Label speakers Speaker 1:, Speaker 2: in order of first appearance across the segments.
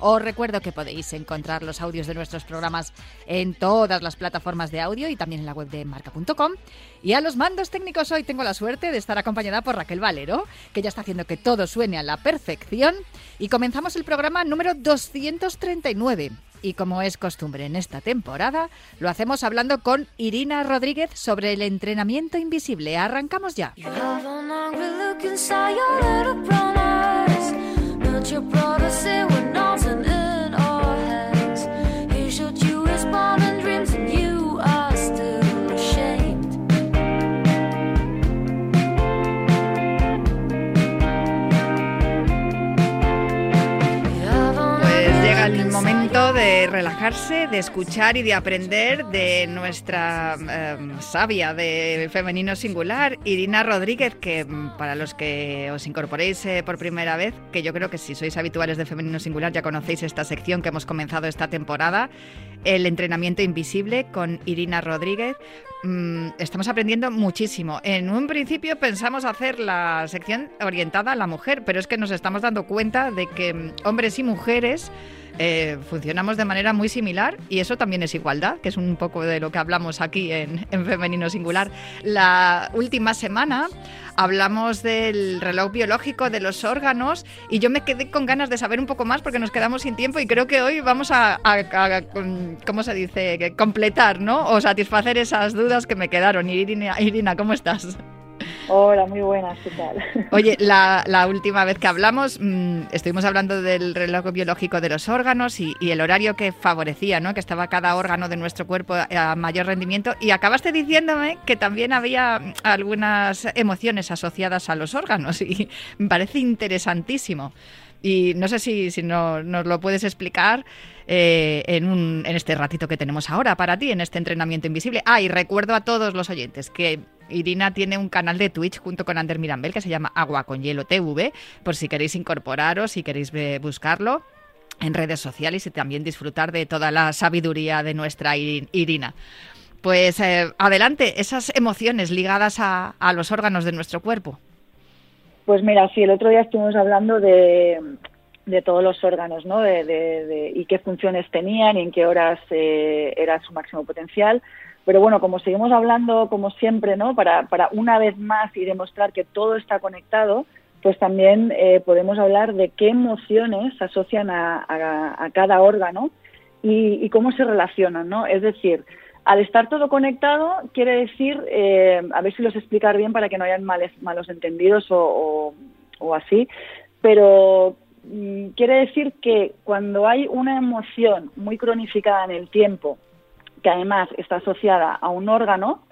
Speaker 1: Os recuerdo que podéis encontrar los audios de nuestros programas en todas las plataformas de audio y también en la web de marca.com. Y a los mandos técnicos hoy tengo la suerte de estar acompañada por Raquel Valero, que ya está haciendo que todo suene a la perfección. Y comenzamos el programa número 239. Y como es costumbre en esta temporada, lo hacemos hablando con Irina Rodríguez sobre el entrenamiento invisible. Arrancamos ya. You brought us here with nose de relajarse, de escuchar y de aprender de nuestra em, sabia de femenino singular, Irina Rodríguez, que mm, para los que os incorporéis eh, por primera vez, que yo creo que si sois habituales de femenino singular ya conocéis esta sección que hemos comenzado esta temporada, el entrenamiento invisible con Irina Rodríguez. Mm, estamos aprendiendo muchísimo. En un principio pensamos hacer la sección orientada a la mujer, pero es que nos estamos dando cuenta de que mm, hombres y mujeres eh, funcionamos de manera muy similar y eso también es igualdad, que es un poco de lo que hablamos aquí en, Femenino Singular. La última semana hablamos del reloj biológico, de los órganos y yo me quedé con ganas de saber un poco más porque nos quedamos sin tiempo y creo que hoy vamos a, ¿cómo se dice?, completar, ¿no? O satisfacer esas dudas que me quedaron. Irina, Irina ¿cómo estás?
Speaker 2: Hola, muy buenas, ¿qué tal?
Speaker 1: Oye, la, última vez que hablamos mmm, estuvimos hablando del reloj biológico de los órganos y, el horario que favorecía, ¿no? Que estaba cada órgano de nuestro cuerpo a mayor rendimiento y acabaste diciéndome que también había algunas emociones asociadas a los órganos y me parece interesantísimo. Y no sé si, si no, nos lo puedes explicar eh, en, un, en este ratito que tenemos ahora para ti, en este entrenamiento invisible. Ah, y recuerdo a todos los oyentes que Irina tiene un canal de Twitch junto con Ander Mirambel que se llama Agua con Hielo TV, por si queréis incorporaros, si queréis buscarlo en redes sociales y también disfrutar de toda la sabiduría de nuestra Irina. Pues eh, adelante, esas emociones ligadas a, los órganos de nuestro cuerpo.
Speaker 2: Pues mira, sí, el otro día estuvimos hablando de, todos los órganos, ¿no? De, y qué funciones tenían y en qué horas eh, era su máximo potencial. Pero bueno, como seguimos hablando, como siempre, ¿no? Para, para una vez más y demostrar que todo está conectado, pues también eh, podemos hablar de qué emociones se asocian a, cada órgano y, cómo se relacionan, ¿no? Es decir, al estar todo conectado, quiere decir, eh, a ver si los explicar bien para que no hayan malos entendidos o, así, pero mm, quiere decir que cuando hay una emoción muy cronificada en el tiempo, que además está asociada a un órgano,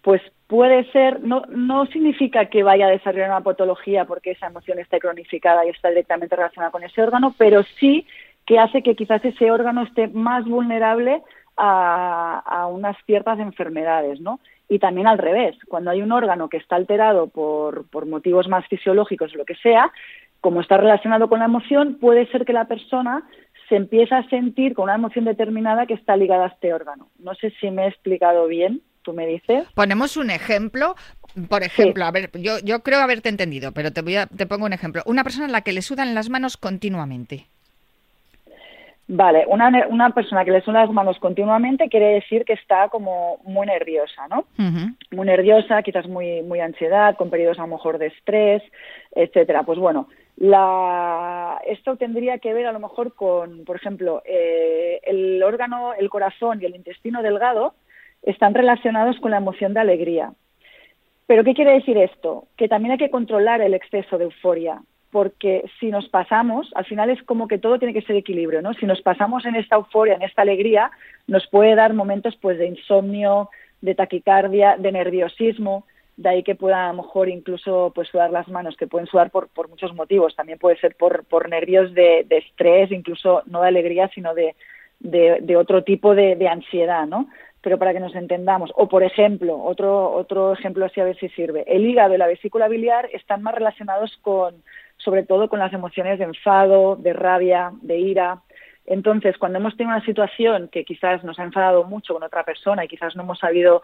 Speaker 2: pues puede ser, no, no significa que vaya a desarrollar una patología porque esa emoción esté cronificada y está directamente relacionada con ese órgano, pero sí que hace que quizás ese órgano esté más vulnerable a, a unas ciertas enfermedades, ¿no? Y también al revés, cuando hay un órgano que está alterado por, por motivos más fisiológicos o lo que sea, como está relacionado con la emoción, puede ser que la persona se empieza a sentir con una emoción determinada que está ligada a este órgano. No sé si me he explicado bien, tú me dices.
Speaker 1: Ponemos un ejemplo. Por ejemplo, a ver, yo, yo creo haberte entendido, pero te, voy a, te pongo un ejemplo. Una persona a la que le sudan las manos continuamente.
Speaker 2: Vale, una, una persona que le sudan las manos continuamente quiere decir que está como muy nerviosa, ¿no? Muy nerviosa, quizás muy, muy ansiedad, con periodos a lo mejor de estrés, etcétera. Pues bueno, la, esto tendría que ver a lo mejor con, por ejemplo, eh, el órgano, el corazón y el intestino delgado están relacionados con la emoción de alegría. Pero ¿qué quiere decir esto? Que también hay que controlar el exceso de euforia, porque si nos pasamos, al final es como que todo tiene que ser equilibrio, ¿no? Si nos pasamos en esta euforia, en esta alegría, nos puede dar momentos pues de insomnio, de taquicardia, de nerviosismo, de ahí que pueda a lo mejor incluso pues sudar las manos, que pueden sudar por, muchos motivos, también puede ser por, por nervios de, de estrés, incluso no de alegría, sino de, otro tipo de, ansiedad, ¿no? Pero para que nos entendamos, o por ejemplo, otro, otro ejemplo así a ver si sirve, el hígado y la vesícula biliar están más relacionados con, sobre todo con las emociones de enfado, de rabia, de ira. Entonces, cuando hemos tenido una situación que quizás nos ha enfadado mucho con otra persona y quizás no hemos sabido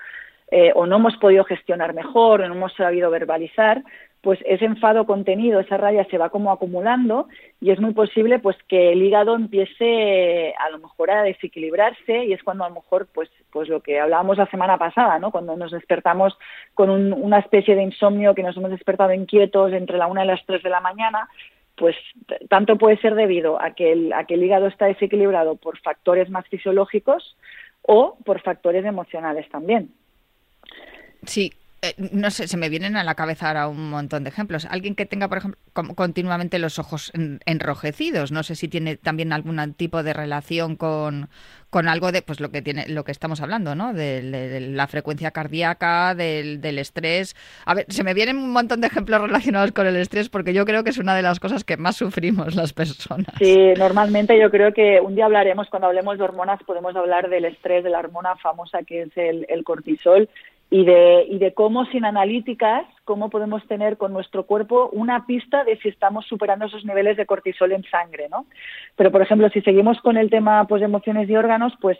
Speaker 2: eh, o no hemos podido gestionar mejor o no hemos sabido verbalizar, pues ese enfado contenido, esa rabia se va como acumulando y es muy posible pues que el hígado empiece a lo mejor a desequilibrarse y es cuando a lo mejor pues pues lo que hablábamos la semana pasada, ¿no? Cuando nos despertamos con una especie de insomnio que nos hemos despertado inquietos entre la una y las tres de la mañana, pues tanto puede ser debido a que el, a que el hígado está desequilibrado por factores más fisiológicos o por factores emocionales también.
Speaker 1: Sí, eh, no sé, se me vienen a la cabeza ahora un montón de ejemplos. Alguien que tenga, por ejemplo, continuamente los ojos enrojecidos, no sé si tiene también algún tipo de relación con, con algo de, pues lo que tiene, lo que estamos hablando, ¿no? De, la frecuencia cardíaca, del, del, estrés. A ver, se me vienen un montón de ejemplos relacionados con el estrés porque yo creo que es una de las cosas que más sufrimos las personas.
Speaker 2: Sí, normalmente yo creo que un día hablaremos, cuando hablemos de hormonas, podemos hablar del estrés, de la hormona famosa que es el cortisol y de, y de cómo sin analíticas, cómo podemos tener con nuestro cuerpo una pista de si estamos superando esos niveles de cortisol en sangre, ¿no? Pero, por ejemplo, si seguimos con el tema pues, de emociones y órganos, pues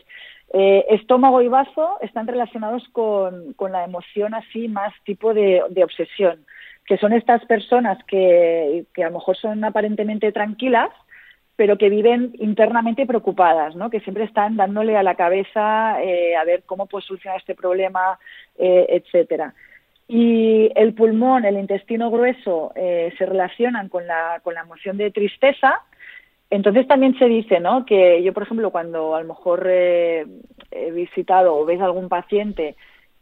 Speaker 2: eh, estómago y bazo están relacionados con, con la emoción así más tipo de, de obsesión, que son estas personas que, que a lo mejor son aparentemente tranquilas, pero que viven internamente preocupadas, ¿no? que siempre están dándole a la cabeza eh, a ver cómo puedo solucionar este problema, eh, etcétera. Y el pulmón, el intestino grueso eh, se relacionan con la, con la emoción de tristeza. Entonces también se dice, ¿no? Que yo, por ejemplo, cuando a lo mejor he visitado o ves algún paciente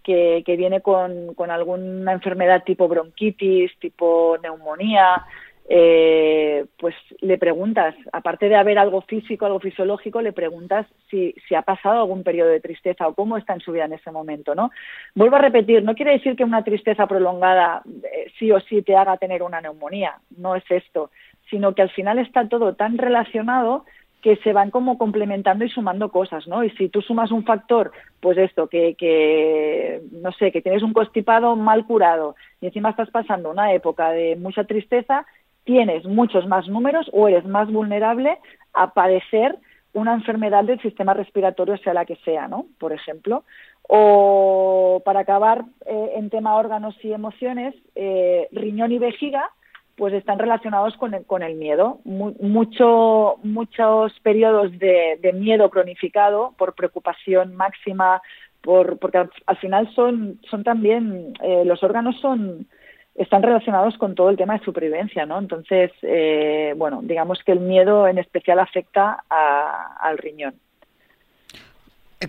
Speaker 2: que, que viene con, con alguna enfermedad tipo bronquitis, tipo neumonía, eh, pues le preguntas, aparte de haber algo físico, algo fisiológico, le preguntas si, si ha pasado algún periodo de tristeza o cómo está en su vida en ese momento, ¿no? Vuelvo a repetir, no quiere decir que una tristeza prolongada eh, sí o sí te haga tener una neumonía, no es esto, sino que al final está todo tan relacionado que se van como complementando y sumando cosas, ¿no? Y si tú sumas un factor, pues esto, que, que no sé, que tienes un constipado mal curado y encima estás pasando una época de mucha tristeza, tienes muchos más números o eres más vulnerable a padecer una enfermedad del sistema respiratorio, sea la que sea, ¿no? Por ejemplo. O para acabar eh, en tema órganos y emociones, eh, riñón y vejiga, pues están relacionados con el, miedo. mucho, muchos periodos de, miedo cronificado por preocupación máxima, por, porque al, final son, son también, eh, los órganos son están relacionados con todo el tema de supervivencia, ¿no? Entonces, eh, bueno, digamos que el miedo en especial afecta al riñón.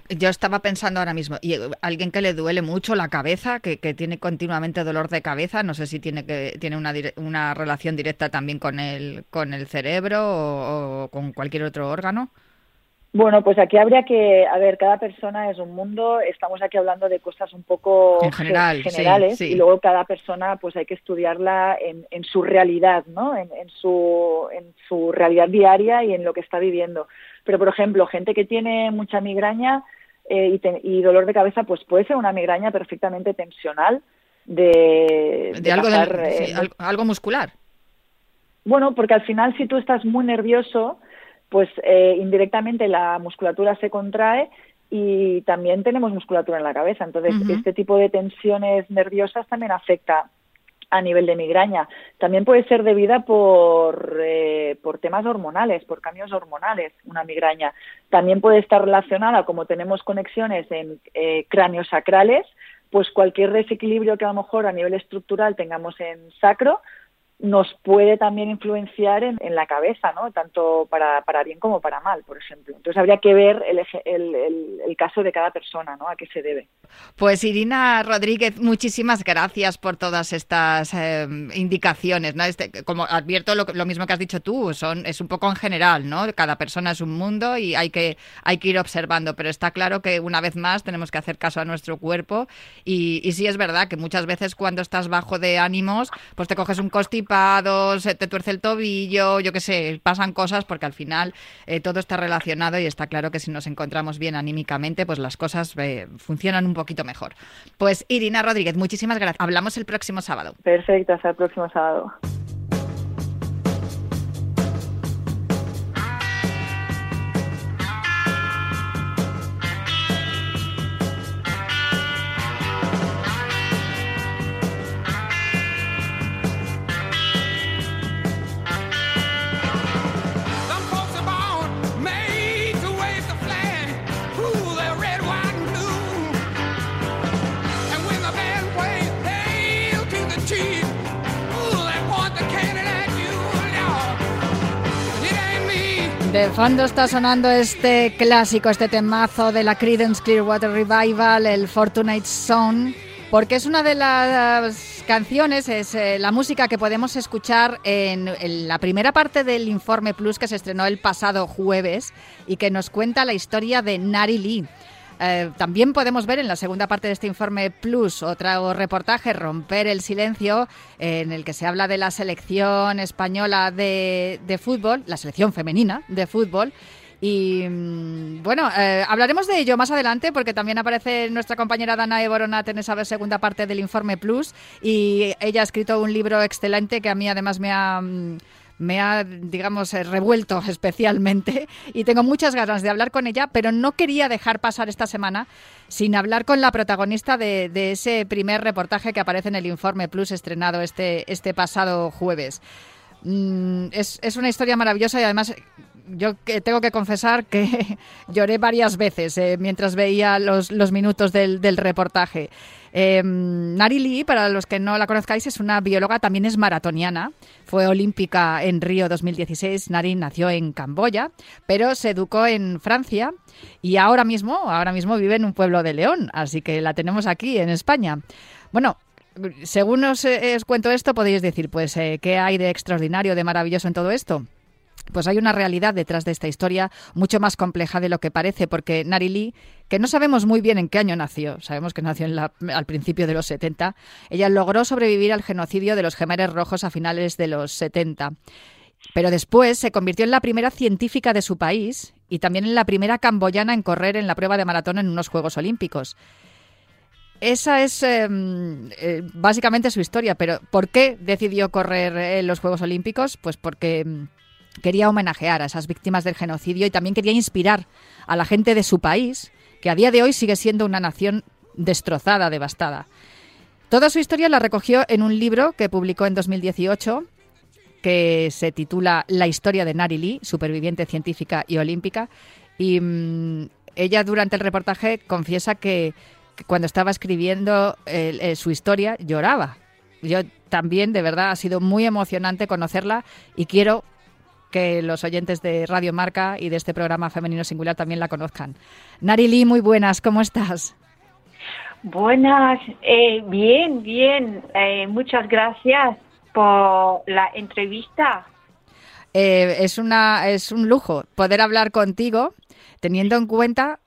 Speaker 1: Yo estaba pensando ahora mismo, y alguien que le duele mucho la cabeza, que, tiene continuamente dolor de cabeza, no sé si tiene que tiene una, una relación directa también con el con el cerebro o con cualquier otro órgano.
Speaker 2: Bueno, pues aquí habría que, a ver, cada persona es un mundo, estamos aquí hablando de cosas un poco generales y luego cada persona pues hay que estudiarla en, en su realidad, ¿no? En, en, su, en su realidad diaria y en lo que está viviendo. Pero, por ejemplo, gente que tiene mucha migraña eh, y, dolor de cabeza, pues puede ser una migraña perfectamente tensional de...
Speaker 1: De, algo, eh, algo muscular.
Speaker 2: Bueno, porque al final si tú estás muy nervioso pues eh, indirectamente la musculatura se contrae y también tenemos musculatura en la cabeza. Entonces, este tipo de tensiones nerviosas también afecta a nivel de migraña. También puede ser debida por, eh, por temas hormonales, por cambios hormonales, una migraña. También puede estar relacionada, como tenemos conexiones en eh, cráneos sacrales, pues cualquier desequilibrio que a lo mejor a nivel estructural tengamos en sacro, nos puede también influenciar en, la cabeza, ¿no? Tanto para, para, bien como para mal, por ejemplo. Entonces habría que ver el, el, el, caso de cada persona, ¿no? A qué se debe.
Speaker 1: Pues Irina Rodríguez, muchísimas gracias por todas estas eh, indicaciones. ¿no? Este, como advierto lo, mismo que has dicho tú, son, es un poco en general, ¿no? Cada persona es un mundo y hay que, hay que ir observando, pero está claro que una vez más tenemos que hacer caso a nuestro cuerpo y, y sí es verdad que muchas veces cuando estás bajo de ánimos, pues te coges un constipado, se te tuerce el tobillo, yo qué sé, pasan cosas porque al final eh, todo está relacionado y está claro que si nos encontramos bien anímicamente, pues las cosas eh, funcionan un poquito mejor. Pues Irina Rodríguez, muchísimas gracias. Hablamos el próximo sábado.
Speaker 2: Perfecto, hasta el próximo sábado.
Speaker 1: De fondo está sonando este clásico, este temazo de la Creedence Clearwater Revival, el Fortunate Song, porque es una de las canciones, es eh, la música que podemos escuchar en, en, la primera parte del Informe Plus que se estrenó el pasado jueves y que nos cuenta la historia de Nari Lee. Eh, también podemos ver en la segunda parte de este informe Plus otro reportaje, Romper el Silencio, en el que se habla de la selección española de, fútbol, la selección femenina de fútbol. Y mm, bueno, eh, hablaremos de ello más adelante porque también aparece nuestra compañera Dana Boronat en esa segunda parte del Informe Plus y ella ha escrito un libro excelente que a mí además me ha... Me ha, digamos, eh, revuelto especialmente y tengo muchas ganas de hablar con ella, pero no quería dejar pasar esta semana sin hablar con la protagonista de, ese primer reportaje que aparece en el Informe Plus estrenado este, este pasado jueves. Mm, es, es, una historia maravillosa y además yo tengo que confesar que lloré varias veces eh, mientras veía los, minutos del, reportaje. Eh, Nari Lee, para los que no la conozcáis, es una bióloga, también es maratoniana. Fue olímpica en Río 2016. Nari nació en Camboya, pero se educó en Francia y ahora mismo, ahora mismo vive en un pueblo de León, así que la tenemos aquí en España. Bueno, según os, eh, cuento esto, podéis decir, pues, eh, ¿qué hay de extraordinario, de maravilloso en todo esto? Pues hay una realidad detrás de esta historia mucho más compleja de lo que parece, porque Narili, que no sabemos muy bien en qué año nació, sabemos que nació al principio de los 70, ella logró sobrevivir al genocidio de los gemeres rojos a finales de los 70. Pero después se convirtió en la primera científica de su país y también en la primera camboyana en correr en la prueba de maratón en unos Juegos Olímpicos. Esa es em, eh, básicamente su historia, pero ¿por qué decidió correr en los Juegos Olímpicos? Pues porque em, quería homenajear a esas víctimas del genocidio y también quería inspirar a la gente de su país, que a día de hoy sigue siendo una nación destrozada, devastada. Toda su historia la recogió en un libro que publicó en 2018 que se titula La historia de Nari Lee, superviviente científica y olímpica. Y mm, ella durante el reportaje confiesa que, cuando estaba escribiendo eh, su historia lloraba. Yo también, de verdad, ha sido muy emocionante conocerla y quiero que los oyentes de Radio Marca y de este programa Femenino Singular también la conozcan. Narili, muy buenas, ¿cómo estás?
Speaker 3: Buenas, eh, bien, bien. Eh, muchas gracias por la entrevista.
Speaker 1: Eh, es, una, es un lujo poder hablar contigo teniendo en cuenta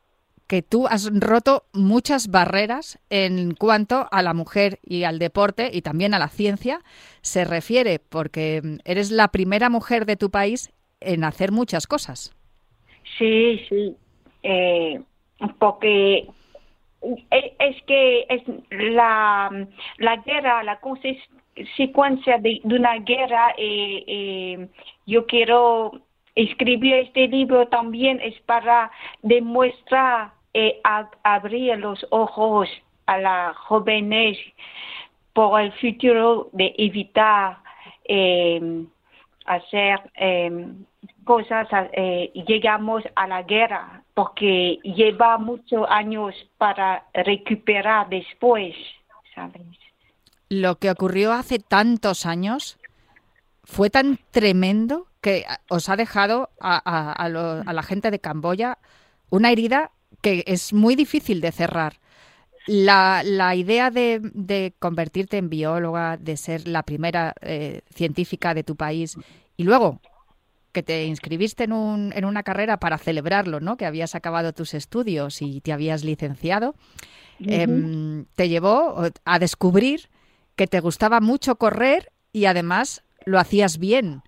Speaker 1: que tú has roto muchas barreras en cuanto a la mujer y al deporte y también a la ciencia se refiere, porque eres la primera mujer de tu país en hacer muchas cosas.
Speaker 3: Sí, sí, eh, porque es que es la, la guerra, la consecuencia de, una guerra, eh, eh, yo quiero escribir este libro también es para demostrar eh, abrir los ojos a las jóvenes por el futuro de evitar eh, hacer eh, cosas, eh, llegamos a la guerra, porque lleva muchos años para recuperar después, ¿sabes?
Speaker 1: Lo que ocurrió hace tantos años fue tan tremendo que os ha dejado a, a la gente de Camboya una herida que es muy difícil de cerrar. La, la idea de, de, convertirte en bióloga, de ser la primera eh, científica de tu país y luego que te inscribiste en, un, en una carrera para celebrarlo, ¿no? Que habías acabado tus estudios y te habías licenciado, em, te llevó a descubrir que te gustaba mucho correr y además lo hacías bien.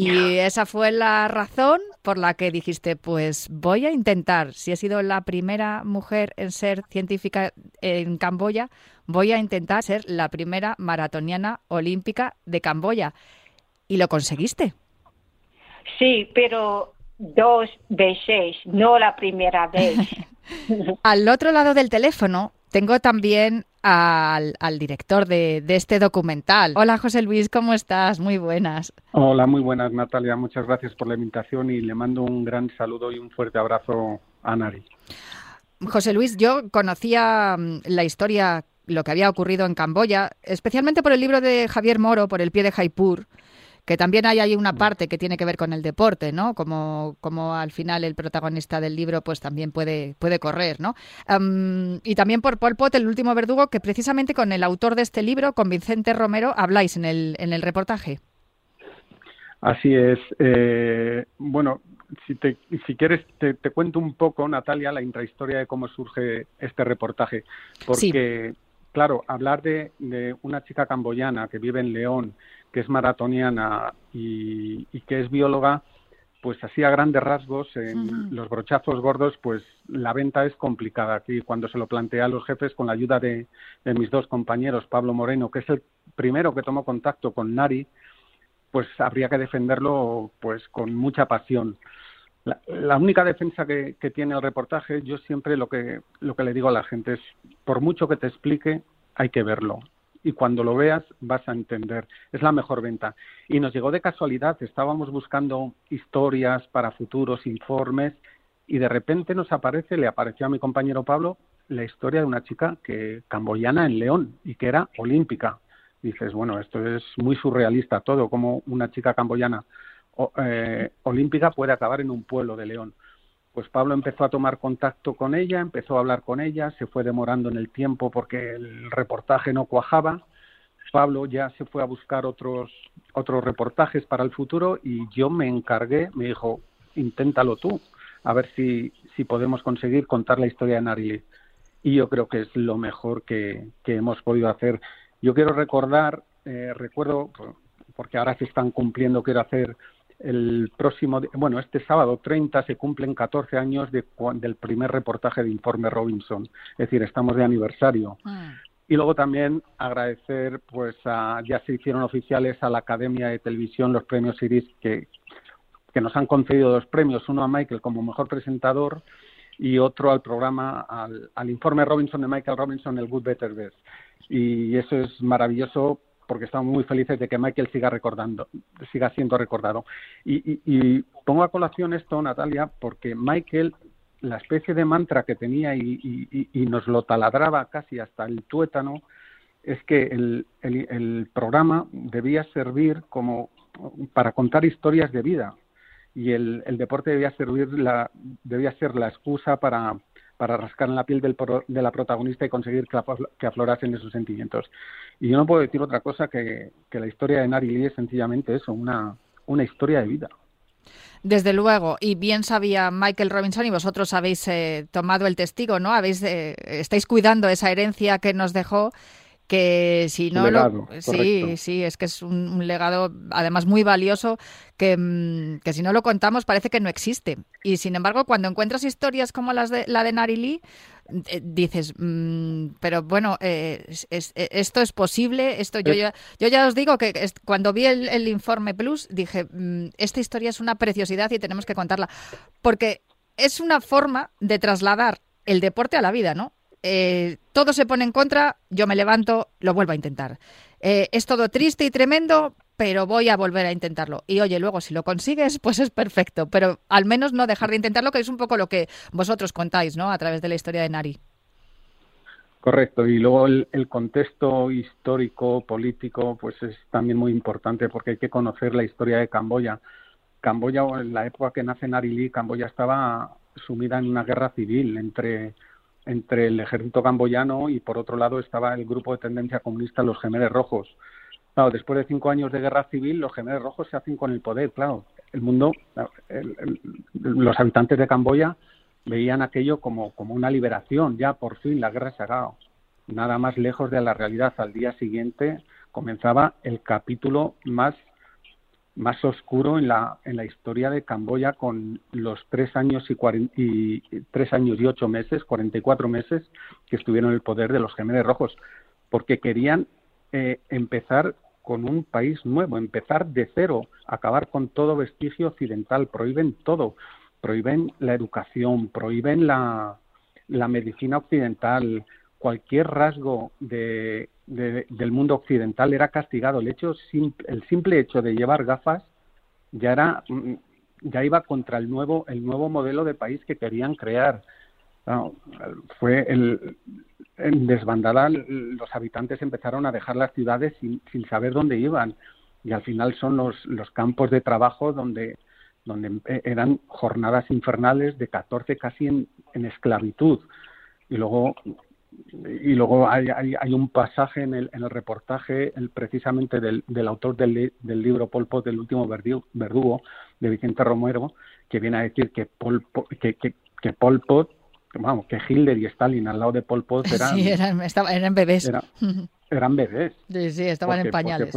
Speaker 1: Y esa fue la razón por la que dijiste, pues voy a intentar, si he sido la primera mujer en ser científica en Camboya, voy a intentar ser la primera maratoniana olímpica de Camboya. Y lo conseguiste.
Speaker 3: Sí, pero dos veces, no la primera vez.
Speaker 1: Al otro lado del teléfono tengo también al, director de, este documental. Hola José Luis, ¿cómo estás? Muy buenas.
Speaker 4: Hola, muy buenas Natalia, muchas gracias por la invitación y le mando un gran saludo y un fuerte abrazo a Nari.
Speaker 1: José Luis, yo conocía mm, la historia, lo que había ocurrido en Camboya, especialmente por el libro de Javier Moro, por El pie de Jaipur, que también hay ahí una mm. parte que tiene que ver con el deporte, ¿no? Como, como al final el protagonista del libro pues también puede, puede correr, ¿no? y también por Pol Pot, el último verdugo, que precisamente con el autor de este libro, con Vicente Romero, habláis en el, en el reportaje.
Speaker 4: Así es. Eh, bueno, si, te, si quieres, te, cuento un poco, Natalia, la intrahistoria de cómo surge este reportaje. Porque, claro, hablar de, de, una chica camboyana que vive en León, que es maratoniana y, que es bióloga, pues así a grandes rasgos, en los brochazos gordos, pues la venta es complicada. Aquí cuando se lo plantea a los jefes, con la ayuda de, mis dos compañeros, Pablo Moreno, que es el primero que tomó contacto con Nari, pues habría que defenderlo pues con mucha pasión. La, única defensa que, que, tiene el reportaje, yo siempre lo que, lo que le digo a la gente es, por mucho que te explique, hay que verlo y cuando lo veas vas a entender. Es la mejor venta. Y nos llegó de casualidad, estábamos buscando historias para futuros informes y de repente nos aparece, le apareció a mi compañero Pablo, la historia de una chica que camboyana en León y que era olímpica. Dices, bueno, esto es muy surrealista todo, como una chica camboyana eh, olímpica puede acabar en un pueblo de León pues Pablo empezó a tomar contacto con ella, empezó a hablar con ella, se fue demorando en el tiempo porque el reportaje no cuajaba. Pablo ya se fue a buscar otros otros reportajes para el futuro y yo me encargué, me dijo, inténtalo tú, a ver si, si podemos conseguir contar la historia de Narili. Y yo creo que es lo mejor que, que hemos podido hacer. Yo quiero recordar, eh, recuerdo, porque ahora se están cumpliendo, quiero hacer el próximo, bueno, este sábado 30 se cumplen 14 años de, del primer reportaje de Informe Robinson, es decir, estamos de aniversario. Ah. Y luego también agradecer, pues, a, ya se hicieron oficiales a la Academia de Televisión los premios Iris que, que nos han concedido dos premios, uno a Michael como mejor presentador y otro al programa, al, al informe Robinson de Michael Robinson, el Good Better Best. Y eso es maravilloso porque estamos muy felices de que Michael siga recordando, siga siendo recordado. Y, pongo a colación esto, Natalia, porque Michael, la especie de mantra que tenía y, nos lo taladraba casi hasta el tuétano, es que el, programa debía servir como para contar historias de vida y el, deporte debía servir la, debía ser la excusa para para rascar en la piel de la protagonista y conseguir que, aflorasen esos sentimientos. Y yo no puedo decir otra cosa que, que la historia de Nari Lee es sencillamente eso, una, una historia de vida.
Speaker 1: Desde luego, y bien sabía Michael Robinson y vosotros habéis eh, tomado el testigo, ¿no? Habéis, eh, estáis cuidando esa herencia que nos dejó que si no
Speaker 4: lo
Speaker 1: sí sí es que es un, legado además muy valioso que, mm, que, si no lo contamos parece que no existe. Y sin embargo cuando encuentras historias como las de la de Narili eh, dices mm, pero bueno eh, eh, esto es posible esto yo ya yo ya os digo que cuando vi el, informe plus dije mm, esta historia es una preciosidad y tenemos que contarla porque es una forma de trasladar el deporte a la vida no eh, todo se pone en contra, yo me levanto, lo vuelvo a intentar. Eh, es todo triste y tremendo, pero voy a volver a intentarlo. Y oye, luego si lo consigues, pues es perfecto, pero al menos no dejar de intentarlo, que es un poco lo que vosotros contáis, ¿no? A través de la historia de Nari.
Speaker 4: Correcto, y luego el, contexto histórico, político, pues es también muy importante porque hay que conocer la historia de Camboya. Camboya, en la época que nace Nari Lee, Camboya estaba sumida en una guerra civil entre entre el ejército camboyano y por otro lado estaba el grupo de tendencia comunista Los Gemeres Rojos. Claro, después de cinco años de guerra civil, los Gemeres Rojos se hacen con el poder, claro. El mundo, los habitantes de Camboya veían aquello como, como una liberación, ya por fin la guerra se ha acabado. Nada más lejos de la realidad. Al día siguiente comenzaba el capítulo más más oscuro en la, en la historia de Camboya con los tres años y, tres años y ocho meses, 44 meses que estuvieron en el poder de los Gemeres Rojos, porque querían eh, empezar con un país nuevo, empezar de cero, acabar con todo vestigio occidental, prohíben todo, prohíben la educación, prohíben la, la medicina occidental, cualquier rasgo de, del mundo occidental era castigado. El hecho, el simple hecho de llevar gafas ya era, mm, ya iba contra el nuevo, el nuevo modelo de país que querían crear. fue el, en desbandada los habitantes empezaron a dejar las ciudades sin, sin saber dónde iban y al final son los, los campos de trabajo donde donde eran jornadas infernales de 14 casi en esclavitud y luego y luego hay, hay, un pasaje en el, en el reportaje el, precisamente del, del autor del, del, libro Pol Pot, del último verdugo, de Vicente Romero, que viene a decir que Pol, que, que, que Pol Pot, vamos, que Hitler y Stalin al lado de Pol Pot eran,
Speaker 1: sí, eran, eran bebés.
Speaker 4: eran bebés.
Speaker 1: Sí, sí, estaban en pañales.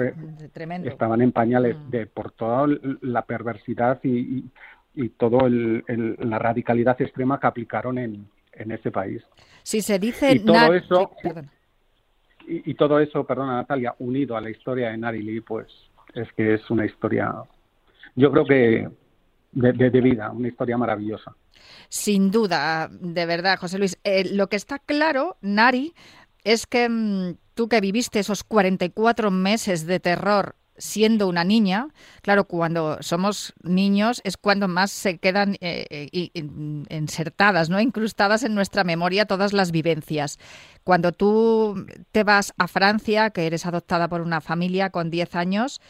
Speaker 1: Tremendo.
Speaker 4: Estaban en pañales mm. de, por toda la perversidad y, y, y todo el, la radicalidad extrema que aplicaron en, en ese país.
Speaker 1: Si se dice
Speaker 4: y todo eso y, todo eso, perdona Natalia, unido a la historia de Narili, pues es que es una historia, yo creo que de, vida, una historia maravillosa.
Speaker 1: Sin duda, de verdad, José Luis. Eh, lo que está claro, Nari, es que mm, tú que viviste esos 44 meses de terror siendo una niña, claro, cuando somos niños es cuando más se quedan eh, eh, insertadas, ¿no? incrustadas en nuestra memoria todas las vivencias. Cuando tú te vas a Francia, que eres adoptada por una familia con 10 años,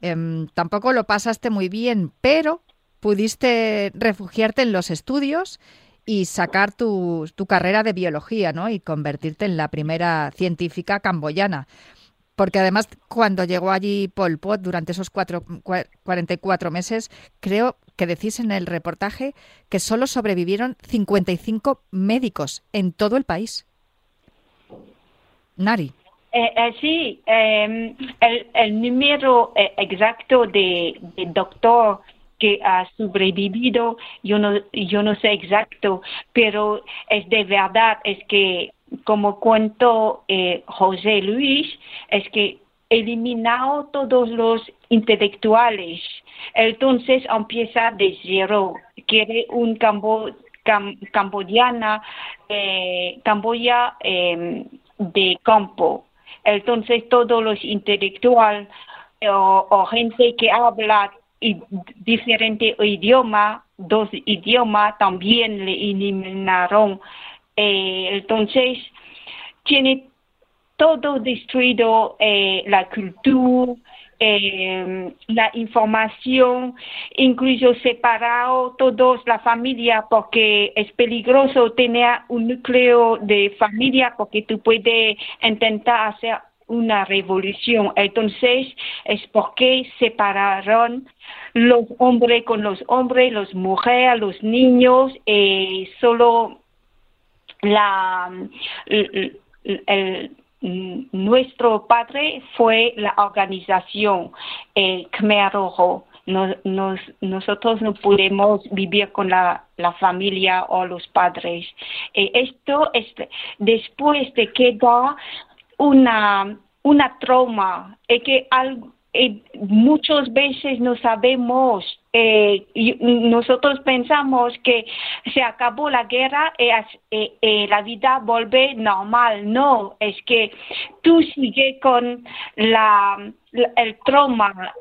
Speaker 1: em, tampoco lo pasaste muy bien, pero pudiste refugiarte en los estudios y sacar tu, tu carrera de biología, ¿no? Y convertirte en la primera científica camboyana porque además cuando llegó allí Pol Pot durante esos cuatro, 44 meses, creo que decís en el reportaje que solo sobrevivieron 55 médicos en todo el país. Nari.
Speaker 3: Eh, eh, sí, em, el, número eh, exacto de, de doctor que ha sobrevivido, yo no, yo no sé exacto, pero es de verdad, es que como cuento eh, José Luis, es que eliminado todos los intelectuales. Entonces empieza de cero. Quiere un cambo, camboyana, eh, Camboya em, de campo. Entonces todos los intelectuales o, gente que habla diferente idioma, dos idiomas, también le eliminaron eh, entonces, tiene todo destruido eh, la cultura, eh, la información, incluso separado todos la familia porque es peligroso tener un núcleo de familia porque tú puedes intentar hacer una revolución. Entonces, es porque separaron los hombres con los hombres, las mujeres, los niños, y solo la, el, nuestro padre fue la organización el Khmer Rojo. Nos, nosotros no podemos vivir con la, la familia o los padres. Eh, esto es después de que da una, una trauma, es que algo, eh, muchas veces no sabemos, eh, nosotros pensamos que se acabó la guerra y eh, eh, la vida vuelve normal. No, es que tú sigues con la, el trauma.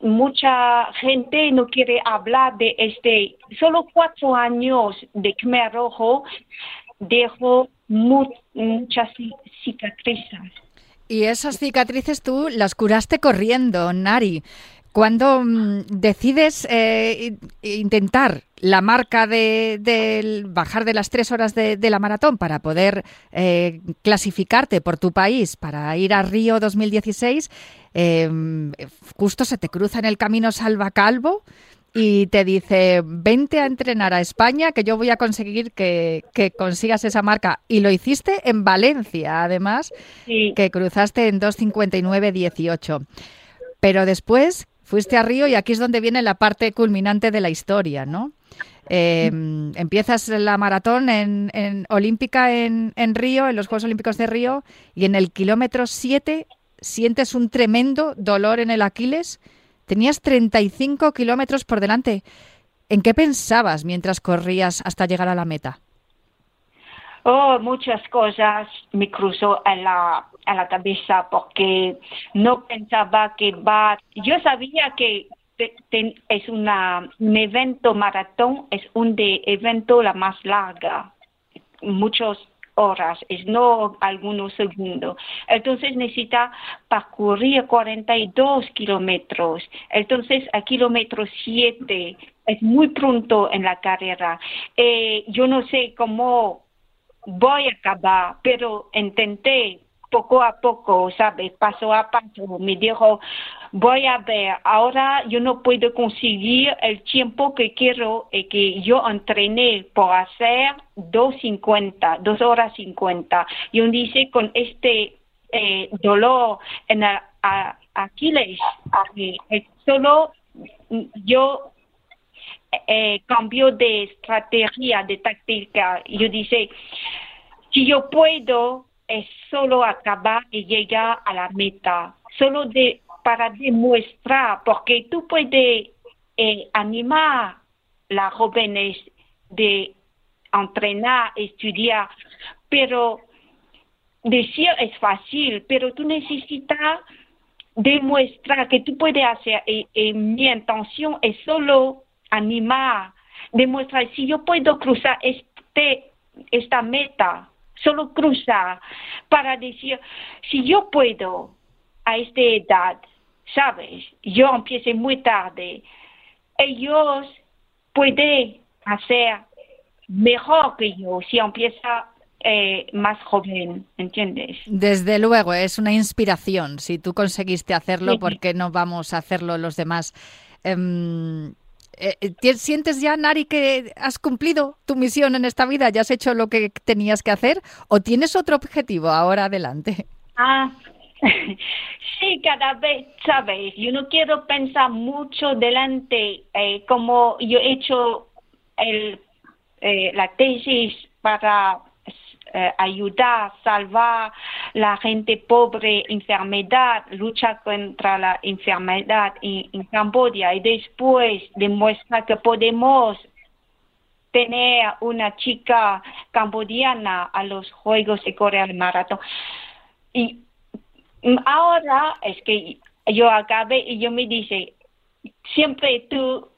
Speaker 3: mucha gente no quiere hablar de este. Solo cuatro años de Khmer Rojo dejó muchas cicatrices.
Speaker 1: Y esas cicatrices tú las curaste corriendo, Nari. Cuando mm, decides eh, intentar la marca de, bajar de las tres horas de, la maratón para poder eh, clasificarte por tu país para ir a Río 2016, em, justo se te cruza en el camino Salva Calvo y te dice, vente a entrenar a España, que yo voy a conseguir que, consigas esa marca. Y lo hiciste en Valencia, además, que cruzaste en 2.59.18. Pero después fuiste a Río y aquí es donde viene la parte culminante de la historia, ¿no? Em, empiezas la maratón en, olímpica en, en, Río, en los Juegos Olímpicos de Río, y en el kilómetro 7 sientes un tremendo dolor en el Aquiles. Tenías 35 kilómetros por delante. ¿En qué pensabas mientras corrías hasta llegar a la meta?
Speaker 3: Oh, muchas cosas me cruzó en la, la cabeza porque no pensaba que va. Yo sabía que es una, un evento maratón, es un de evento la más larga, muchas horas, es no algunos segundos. Entonces necesita parcurrir 42 kilómetros. Entonces a kilómetro 7 es muy pronto en la carrera. Eh, yo no sé cómo voy a acabar, pero intenté poco a poco, ¿sabes? Paso a paso. Me dijo, voy a ver, ahora yo no puedo conseguir el tiempo que quiero y que yo entrené por hacer 2.50, 2 horas 50. Y un dice, con este eh, dolor en Aquiles, eh, solo yo eh, cambio de estrategia, de táctica. Yo dice, si yo puedo, es solo acabar y llegar a la meta, solo de, para demostrar, porque tú puedes eh, animar a las jóvenes de entrenar, estudiar, pero decir es fácil, pero tú necesitas demostrar que tú puedes hacer, y mi intención es solo animar, demostrar si yo puedo cruzar este, esta meta, solo cruzar para decir, si yo puedo a esta edad, sabes, yo empiezo muy tarde, ellos pueden hacer mejor que yo si empieza eh, más joven, ¿entiendes?
Speaker 1: Desde luego, es una inspiración. Si tú conseguiste hacerlo, ¿por qué no vamos a hacerlo los demás? Em, eh, eh, ¿Sientes ya, Nari, que has cumplido tu misión en esta vida? ¿Ya has hecho lo que tenías que hacer? ¿O tienes otro objetivo ahora adelante?
Speaker 3: Ah, sí, cada vez, sabes, yo no quiero pensar mucho delante, eh, como yo he hecho el, la tesis para eh, ayudar, salvar la gente pobre, enfermedad, lucha contra la enfermedad en, Camboya y después demuestra que podemos tener una chica cambodiana a los Juegos de Corea del Maratón. Y ahora es que yo acabé y yo me dice, siempre tú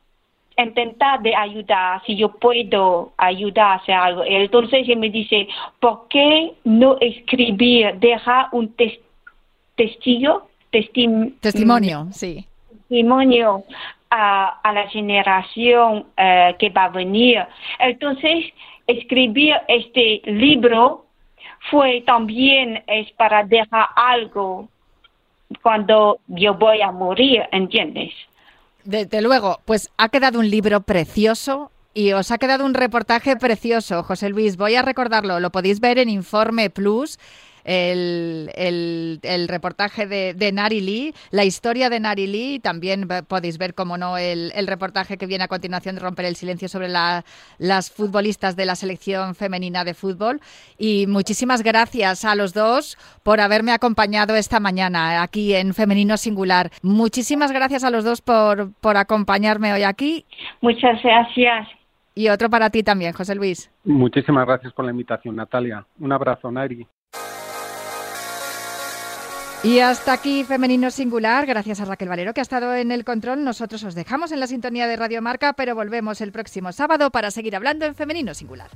Speaker 3: intentar de ayudar, si yo puedo ayudar a hacer algo. Entonces él me dice, ¿por qué no escribir, dejar un testigo?
Speaker 1: testimonio, sí.
Speaker 3: Testimonio a, a la generación eh, que va a venir. Entonces, escribir este libro fue también es para dejar algo cuando yo voy a morir, ¿entiendes?
Speaker 1: Desde luego, pues ha quedado un libro precioso y os ha quedado un reportaje precioso, José Luis. Voy a recordarlo, lo podéis ver en Informe Plus el, el, reportaje de, de, Nari Lee, la historia de Nari Lee, también podéis ver, como no, el, el, reportaje que viene a continuación de Romper el Silencio sobre la, las futbolistas de la selección femenina de fútbol. Y muchísimas gracias a los dos por haberme acompañado esta mañana aquí en Femenino Singular. Muchísimas gracias a los dos por, por acompañarme hoy aquí.
Speaker 3: Muchas gracias.
Speaker 1: Y otro para ti también, José Luis.
Speaker 4: Muchísimas gracias por la invitación, Natalia. Un abrazo, Nari.
Speaker 1: Y hasta aquí Femenino Singular, gracias a Raquel Valero que ha estado en el control. Nosotros os dejamos en la sintonía de Radio Marca, pero volvemos el próximo sábado para seguir hablando en Femenino Singular.